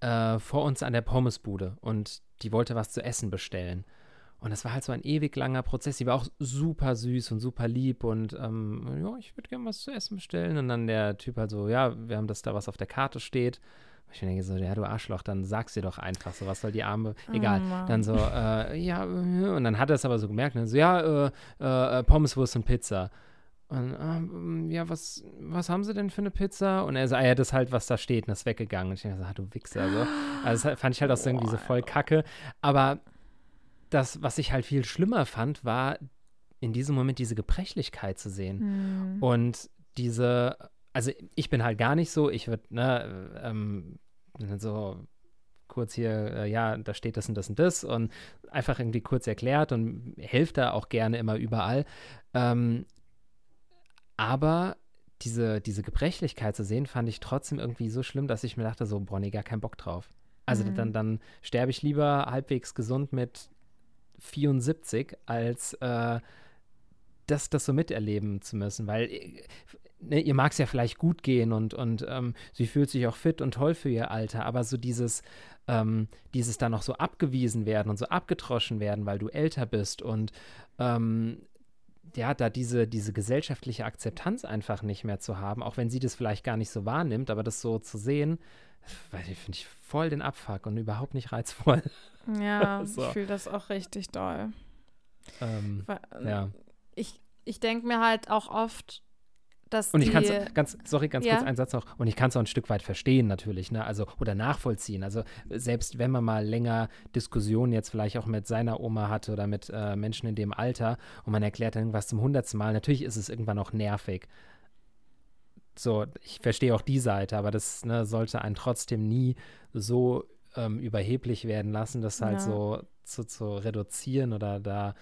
äh, vor uns an der Pommesbude und die wollte was zu essen bestellen. Und das war halt so ein ewig langer Prozess. Die war auch super süß und super lieb und ähm, ja, ich würde gerne was zu essen bestellen. Und dann der Typ halt so, ja, wir haben das da, was auf der Karte steht. Und ich denke so, ja, du Arschloch, dann sag's dir doch einfach so, was soll die Arme, oh egal. Oh dann so, äh, ja, und dann hat er es aber so gemerkt, ne? so, ja, äh, äh, Pommeswurst und Pizza. Und, ähm, ja, was, was haben sie denn für eine Pizza? Und er sagt, ah, ja, das halt, was da steht, und das ist weggegangen. Und ich dachte, ah, du Wichser. So. Also das fand ich halt auch so irgendwie so voll kacke. Aber das, was ich halt viel schlimmer fand, war in diesem Moment diese Gebrechlichkeit zu sehen. Mhm. Und diese, also ich bin halt gar nicht so, ich würde, ne, ähm, so kurz hier, äh, ja, da steht das und das und das und einfach irgendwie kurz erklärt und hilft da auch gerne immer überall. Ähm, aber diese, diese Gebrechlichkeit zu sehen, fand ich trotzdem irgendwie so schlimm, dass ich mir dachte, so, boah, nee, gar keinen Bock drauf. Also mhm. dann, dann sterbe ich lieber halbwegs gesund mit 74, als äh, das, das so miterleben zu müssen, weil äh, ne, ihr mag es ja vielleicht gut gehen und, und ähm, sie fühlt sich auch fit und toll für ihr Alter, aber so dieses, ähm, dieses dann noch so abgewiesen werden und so abgetroschen werden, weil du älter bist und ähm, ja, da diese, diese gesellschaftliche Akzeptanz einfach nicht mehr zu haben, auch wenn sie das vielleicht gar nicht so wahrnimmt, aber das so zu sehen, finde ich voll den Abfuck und überhaupt nicht reizvoll. Ja, so. ich fühle das auch richtig doll. Ähm, Weil, ja. Ich, ich denke mir halt auch oft, dass und ich kann es ganz, sorry, ganz ja. kurz einen Satz noch. Und ich kann es auch ein Stück weit verstehen natürlich, ne? Also oder nachvollziehen. Also selbst wenn man mal länger Diskussionen jetzt vielleicht auch mit seiner Oma hatte oder mit äh, Menschen in dem Alter und man erklärt dann irgendwas zum hundertsten Mal, natürlich ist es irgendwann auch nervig. So, ich verstehe auch die Seite, aber das ne, sollte einen trotzdem nie so ähm, überheblich werden lassen, das halt ja. so zu, zu reduzieren oder da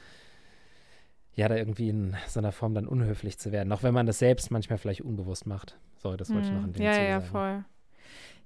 ja, da irgendwie in so einer Form dann unhöflich zu werden, auch wenn man das selbst manchmal vielleicht unbewusst macht. So, das wollte hm. ich noch in dem Ja, Zuge ja, sagen. voll.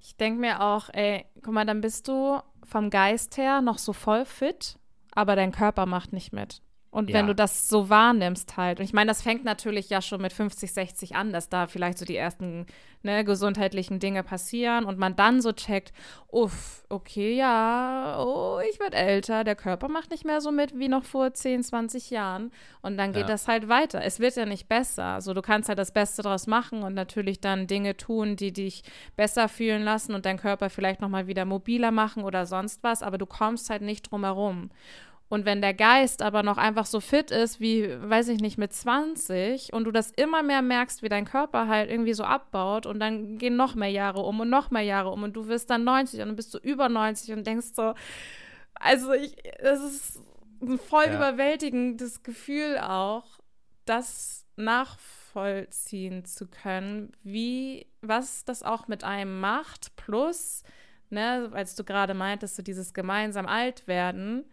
Ich denke mir auch, ey, guck mal, dann bist du vom Geist her noch so voll fit, aber dein Körper macht nicht mit. Und ja. wenn du das so wahrnimmst halt, und ich meine, das fängt natürlich ja schon mit 50, 60 an, dass da vielleicht so die ersten ne, gesundheitlichen Dinge passieren und man dann so checkt, uff, okay, ja, oh, ich werde älter, der Körper macht nicht mehr so mit wie noch vor 10, 20 Jahren und dann geht ja. das halt weiter. Es wird ja nicht besser. Also du kannst halt das Beste draus machen und natürlich dann Dinge tun, die dich besser fühlen lassen und deinen Körper vielleicht nochmal wieder mobiler machen oder sonst was, aber du kommst halt nicht drum herum. Und wenn der Geist aber noch einfach so fit ist wie, weiß ich nicht, mit 20 und du das immer mehr merkst, wie dein Körper halt irgendwie so abbaut und dann gehen noch mehr Jahre um und noch mehr Jahre um und du wirst dann 90 und dann bist du über 90 und denkst so, also ich, es ist ein voll ja. überwältigendes Gefühl auch, das nach nachvollziehen zu können, wie, was das auch mit einem macht, plus, ne, als du gerade meintest, so dieses gemeinsam alt werden,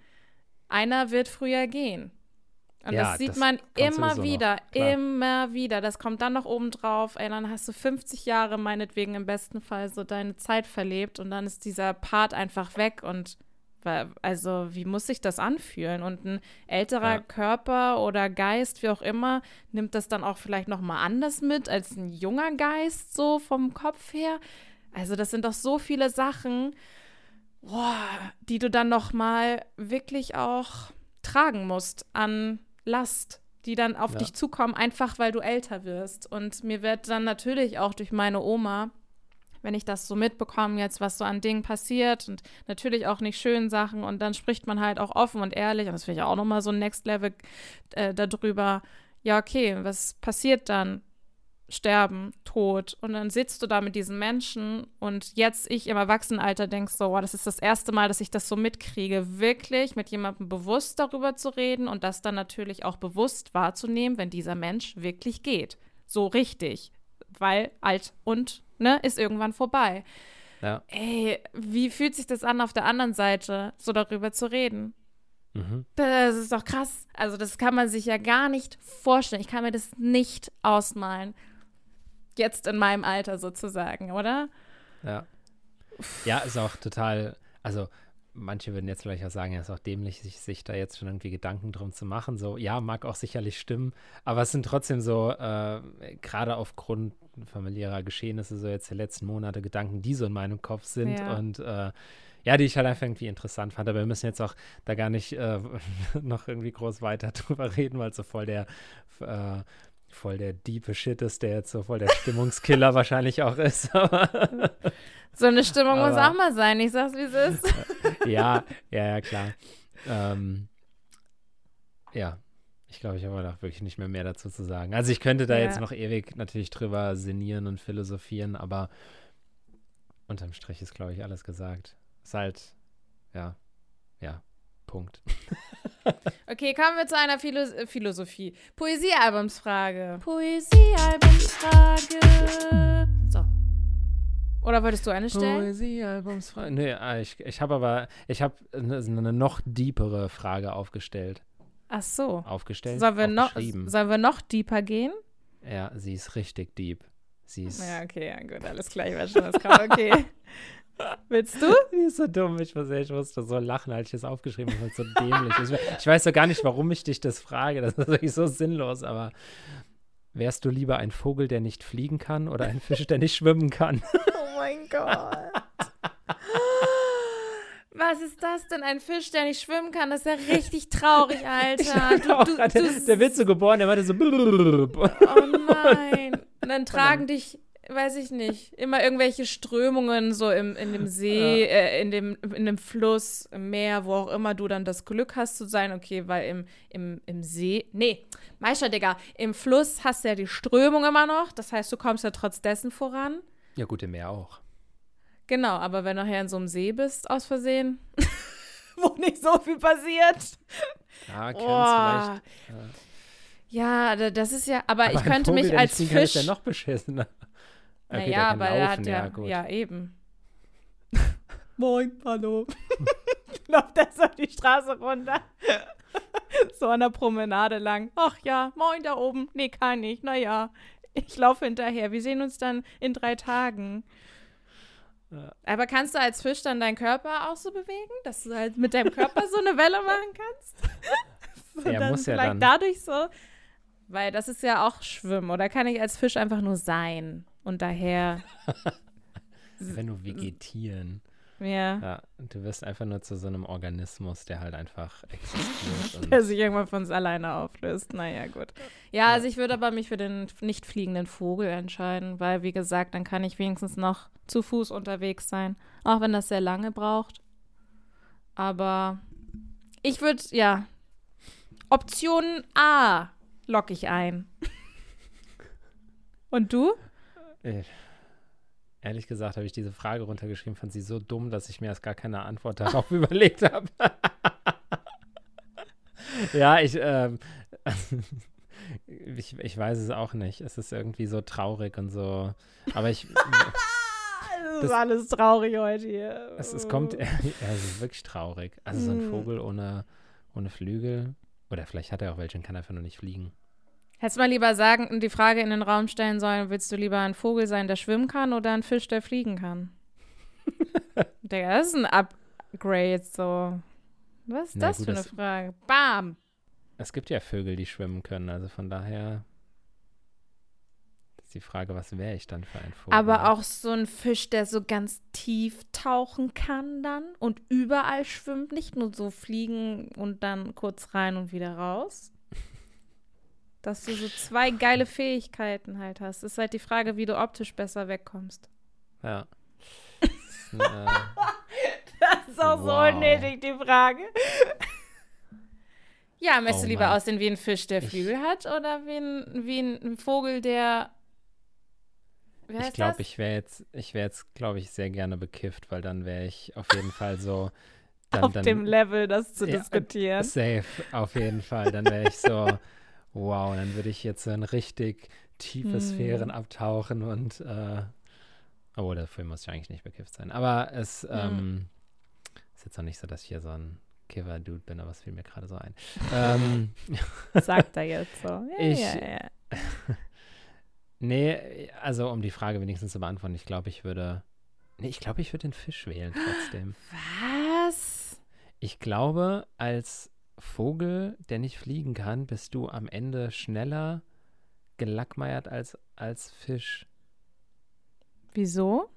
einer wird früher gehen. Und ja, das sieht das man immer wieder, noch, immer wieder. Das kommt dann noch oben drauf. Ey, dann hast du 50 Jahre meinetwegen im besten Fall so deine Zeit verlebt und dann ist dieser Part einfach weg und also wie muss sich das anfühlen? Und ein älterer ja. Körper oder Geist, wie auch immer, nimmt das dann auch vielleicht noch mal anders mit als ein junger Geist so vom Kopf her. Also das sind doch so viele Sachen, boah, die du dann noch mal wirklich auch tragen musst an Last, die dann auf ja. dich zukommen, einfach weil du älter wirst. Und mir wird dann natürlich auch durch meine Oma wenn ich das so mitbekomme, jetzt, was so an Dingen passiert und natürlich auch nicht schönen Sachen und dann spricht man halt auch offen und ehrlich und das finde ich auch nochmal so ein Next Level äh, darüber. Ja, okay, was passiert dann? Sterben, Tod. Und dann sitzt du da mit diesen Menschen und jetzt ich im Erwachsenenalter denkst so, wow, das ist das erste Mal, dass ich das so mitkriege, wirklich mit jemandem bewusst darüber zu reden und das dann natürlich auch bewusst wahrzunehmen, wenn dieser Mensch wirklich geht. So richtig. Weil alt und ne, ist irgendwann vorbei. Ja. Ey, wie fühlt sich das an, auf der anderen Seite so darüber zu reden? Mhm. Das ist doch krass. Also, das kann man sich ja gar nicht vorstellen. Ich kann mir das nicht ausmalen. Jetzt in meinem Alter sozusagen, oder? Ja. Ja, ist auch total, also manche würden jetzt vielleicht auch sagen, ja, ist auch dämlich, sich, sich da jetzt schon irgendwie Gedanken drum zu machen. So, ja, mag auch sicherlich stimmen, aber es sind trotzdem so, äh, gerade aufgrund familiärer Geschehnisse, so jetzt der letzten Monate, Gedanken, die so in meinem Kopf sind ja. und äh, ja, die ich halt einfach irgendwie interessant fand. Aber wir müssen jetzt auch da gar nicht äh, noch irgendwie groß weiter drüber reden, weil es so voll der äh, voll der diepe Shit ist, der jetzt so voll der Stimmungskiller wahrscheinlich auch ist. so eine Stimmung aber, muss auch mal sein, ich sag's wie es ist. ja, ja, ja, klar. Ähm, ja, ich glaube, ich habe da wirklich nicht mehr mehr dazu zu sagen. Also ich könnte da ja. jetzt noch ewig natürlich drüber sinnieren und philosophieren, aber unterm Strich ist, glaube ich, alles gesagt. Ist halt, ja, ja, Punkt. Okay, kommen wir zu einer Philo Philosophie. Poesiealbumsfrage. Poesiealbumsfrage. So. Oder wolltest du eine stellen? Poesiealbumsfrage. Nee, ah, ich, ich habe aber, ich habe eine, eine noch deepere Frage aufgestellt. Ach so. Aufgestellt. Sollen wir, noch, sollen wir noch deeper gehen? Ja, sie ist richtig deep. Sie ist. Ja, okay, ja, gut, alles klar, ich weiß schon, was kommt. Okay. Willst du? Die ist so dumm. Ich, muss, ich musste so lachen, als ich das aufgeschrieben habe. so dämlich. Ich weiß so gar nicht, warum ich dich das frage. Das ist wirklich so sinnlos, aber wärst du lieber ein Vogel, der nicht fliegen kann oder ein Fisch, der nicht schwimmen kann? Oh mein Gott. Was ist das denn? Ein Fisch, der nicht schwimmen kann? Das ist ja richtig traurig, Alter. Du, du, du, der wird so geboren, der meinte so. Oh nein. Und dann tragen dich weiß ich nicht, immer irgendwelche Strömungen so im, in dem See, ja. äh, in, dem, in dem Fluss, im Meer, wo auch immer du dann das Glück hast zu sein, okay, weil im, im, im See, nee, Meister, Digga, im Fluss hast du ja die Strömung immer noch, das heißt, du kommst ja trotz dessen voran. Ja gut, im Meer auch. Genau, aber wenn du nachher in so einem See bist, aus Versehen, wo nicht so viel passiert. Ja, kennst oh. vielleicht. Ja. ja. das ist ja, aber, aber ich könnte Vogel, mich als Fisch. Kann, ist ja noch beschissener. Okay, naja, aber laufen, er hat ja, ja, ja eben. Moin, hallo. Läuft er so die Straße runter. so an der Promenade lang. Ach ja, moin da oben. Nee, kann ich. Naja, ich laufe hinterher. Wir sehen uns dann in drei Tagen. Ja. Aber kannst du als Fisch dann deinen Körper auch so bewegen, dass du halt mit deinem Körper so eine Welle machen kannst? so ja, muss ja dann. dadurch so, weil das ist ja auch Schwimmen. Oder kann ich als Fisch einfach nur sein? Und daher. Wenn du vegetieren. Ja. ja. Du wirst einfach nur zu so einem Organismus, der halt einfach existiert. der sich irgendwann von uns alleine auflöst. Naja, gut. Ja, ja, also ich würde aber mich für den nicht fliegenden Vogel entscheiden, weil, wie gesagt, dann kann ich wenigstens noch zu Fuß unterwegs sein. Auch wenn das sehr lange braucht. Aber ich würde, ja. Option A locke ich ein. Und du? Äh, ehrlich gesagt habe ich diese Frage runtergeschrieben, fand sie so dumm, dass ich mir erst gar keine Antwort darauf überlegt habe. ja, ich, ähm, ich, ich weiß es auch nicht. Es ist irgendwie so traurig und so. Aber ich. das ist alles traurig heute hier. Es, es kommt. Ja, es ist wirklich traurig. Also so ein Hm. Vogel ohne, ohne Flügel. Oder vielleicht hat er auch welche und kann einfach nur nicht fliegen. Hättest mal lieber sagen, die Frage in den Raum stellen sollen, willst du lieber ein Vogel sein, der schwimmen kann oder ein Fisch, der fliegen kann? Digga, das ist ein Upgrade so. Was ist Na das gut, für eine Frage? Bam! Es gibt ja Vögel, die schwimmen können. Also von daher ist die Frage, was wäre ich dann für ein Vogel? Aber auch so ein Fisch, der so ganz tief tauchen kann dann und überall schwimmt, nicht nur so fliegen und dann kurz rein und wieder raus. Dass du so zwei geile Fähigkeiten halt hast. Ist halt die Frage, wie du optisch besser wegkommst. Ja. Das ist ein, äh, Das ist auch Wow. so unnötig, die Frage. Ja, möchtest Oh du lieber Mann. aussehen wie ein Fisch, der Ich- Flügel hat oder wie ein, wie ein Vogel, der. Wie heißt ich glaube, ich wäre jetzt, ich wäre jetzt, glaube ich, sehr gerne bekifft, weil dann wäre ich auf jeden Fall so. Dann, auf dann, dem Level, das zu Ja, diskutieren. Safe, auf jeden Fall. Dann wäre ich so, wow, dann würde ich jetzt so in richtig tiefe Hm. Sphären abtauchen und, äh, oh, dafür muss ich eigentlich nicht bekifft sein. Aber es Hm. ähm, ist jetzt auch nicht so, dass ich hier so ein Kiffer-Dude bin, aber es fiel mir gerade so ein. ähm, Sagt er jetzt so. Ja, Ich- ja, ja. nee, also um die Frage wenigstens zu beantworten, ich glaube, ich würde, nee, ich glaube, ich würde den Fisch wählen trotzdem. Was? Ich glaube, als Vogel, der nicht fliegen kann, bist du am Ende schneller gelackmeiert als als Fisch. Wieso?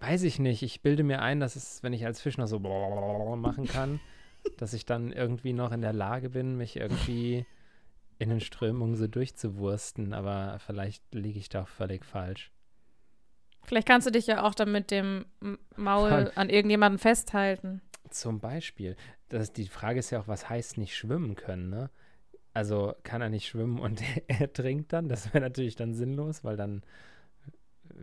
Weiß ich nicht. Ich bilde mir ein, dass es, wenn ich als Fisch noch so machen kann, dass ich dann irgendwie noch in der Lage bin, mich irgendwie in den Strömungen so durchzuwursten. Aber vielleicht liege ich da auch völlig falsch. Vielleicht kannst du dich ja auch dann mit dem Maul an irgendjemanden festhalten. Zum Beispiel. Das, die Frage ist ja auch, was heißt nicht schwimmen können, ne? Also kann er nicht schwimmen und er trinkt dann? Das wäre natürlich dann sinnlos, weil dann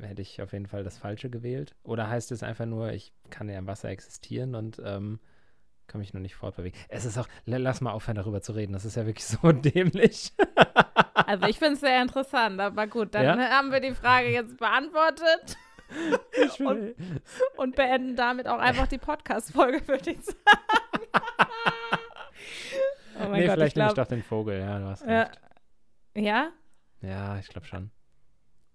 hätte ich auf jeden Fall das Falsche gewählt. Oder heißt es einfach nur, ich kann ja im Wasser existieren und ähm, kann mich nur nicht fortbewegen. Es ist auch, la- lass mal aufhören, darüber zu reden. Das ist ja wirklich so dämlich. Also ich finde es sehr interessant, aber gut, dann Ja? haben wir die Frage jetzt beantwortet Ich Und- und beenden damit auch einfach die Podcast-Folge, würde ich sagen. Oh nee, Gott, vielleicht ich nehme ich doch den Vogel, ja, du hast Ja. recht. ja? Ja, ich glaube schon.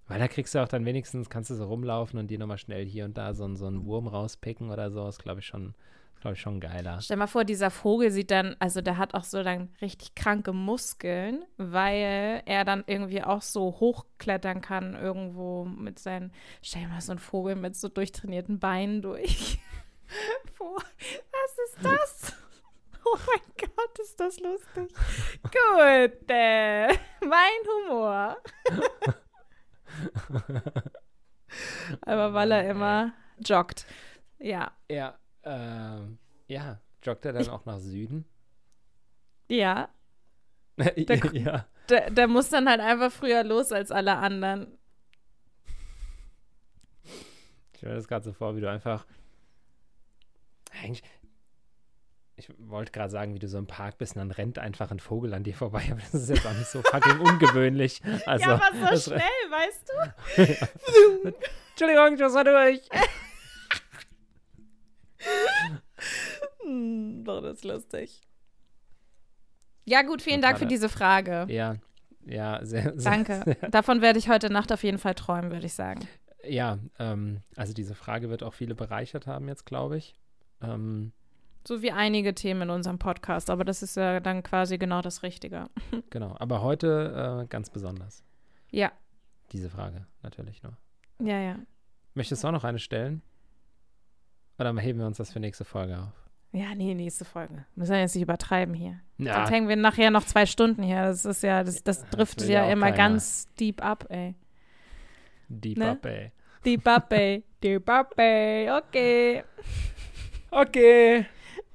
Weil da kriegst du auch dann wenigstens, kannst du so rumlaufen und dir nochmal schnell hier und da so, einen- so einen Wurm rauspicken oder so. Ist, glaube ich, schon, glaube ich, schon geiler. Stell mal vor, dieser Vogel sieht dann, also der hat auch so dann richtig kranke Muskeln, weil er dann irgendwie auch so hochklettern kann irgendwo mit seinen, stell dir mal so einen Vogel mit so durchtrainierten Beinen durch. Vor. Was ist das? Oh mein Gott, ist das lustig. Gut, äh, mein Humor. Aber weil er immer joggt. Ja, Ja, ähm, ja, joggt er dann auch nach Süden? ja. ja, Ko- ja. Der, der muss dann halt einfach früher los als alle anderen. Ich stelle das gerade so vor, wie du einfach. Eigentlich. Ich wollte gerade sagen, wie du so im Park bist und dann rennt einfach ein Vogel an dir vorbei, aber das ist jetzt auch nicht so fucking ungewöhnlich. Also, ja, aber so schnell, weißt du? Entschuldigung, ich muss mal durch. Hm, doch, das ist lustig. Ja, gut, vielen Dank für diese Frage. Ja, ja, sehr, sehr. Danke. Sehr, Davon werde ich heute Nacht auf jeden Fall träumen, würde ich sagen. ja, ähm, also diese Frage wird auch viele bereichert haben jetzt, glaube ich. Ähm, So wie einige Themen in unserem Podcast, aber das ist ja dann quasi genau das Richtige. genau, aber heute äh, ganz besonders. Ja, Diese Frage natürlich nur. ja, ja. Möchtest du auch noch eine stellen? Oder heben wir uns das für nächste Folge auf? Ja, nee, nächste Folge. Müssen wir jetzt nicht übertreiben hier. Ja, Sonst hängen wir nachher noch zwei Stunden hier. Das ist ja, das, das driftet ja ja immer keiner. ganz deep up, ey. Deep ne? up, ey. Deep up, ey. Deep up, ey. Okay. Okay.